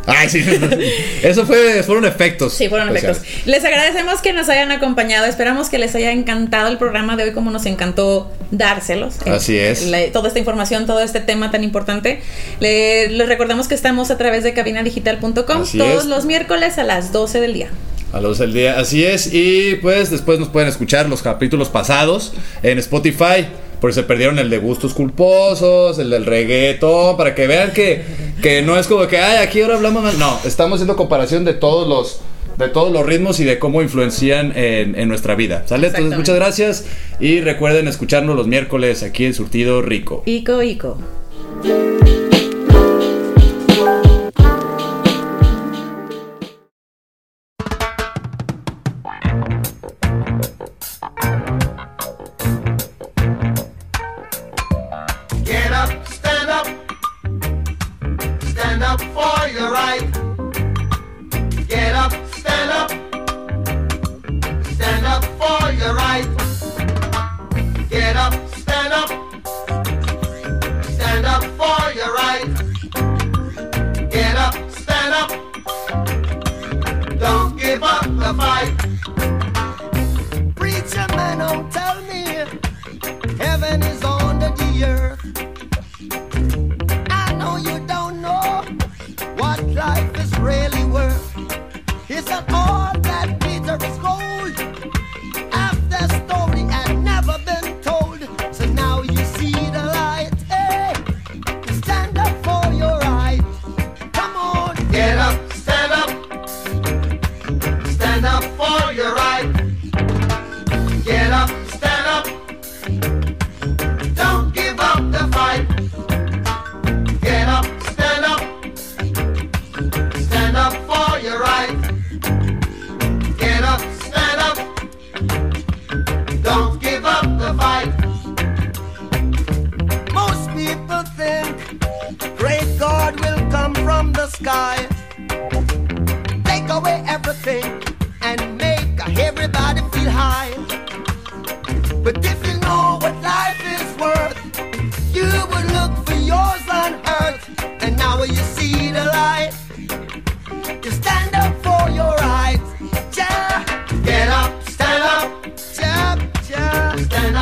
Ay, sí. Eso fue, fueron efectos. Sí, fueron especiales. efectos. Les agradecemos que nos hayan acompañado. Esperamos que les haya encantado el programa de hoy, como nos encantó dárselos. Así es. La- toda esta información, todo este tema tan importante. Le- les recordamos que estamos a través de cabinadigital.com todos es. los miércoles a las 12 del día. A los del día, así es. Y pues después nos pueden escuchar los capítulos pasados en Spotify. Por si se perdieron el de gustos culposos, el del reggaetón, para que vean que, que no es como que, ay, aquí ahora hablamos mal. No, estamos haciendo comparación de todos los de todos los ritmos y de cómo influencian en, en nuestra vida. ¿Sale? Entonces, muchas gracias y recuerden escucharnos los miércoles aquí en Surtido Rico. Ico, Ico.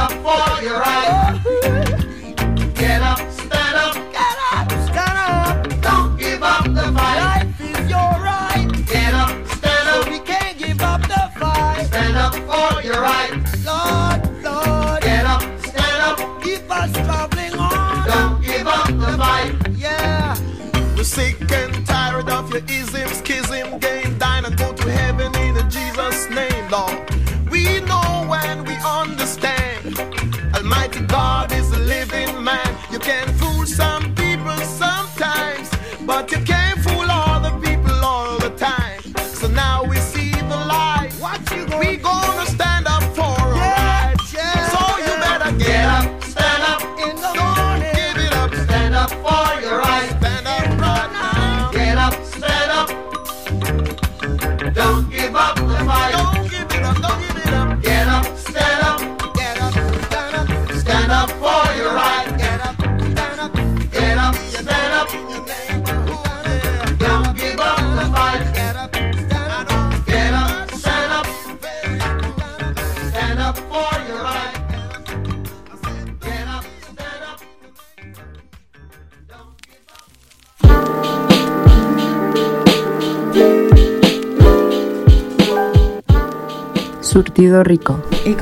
For your time.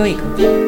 Surtido rico. Ico, ico.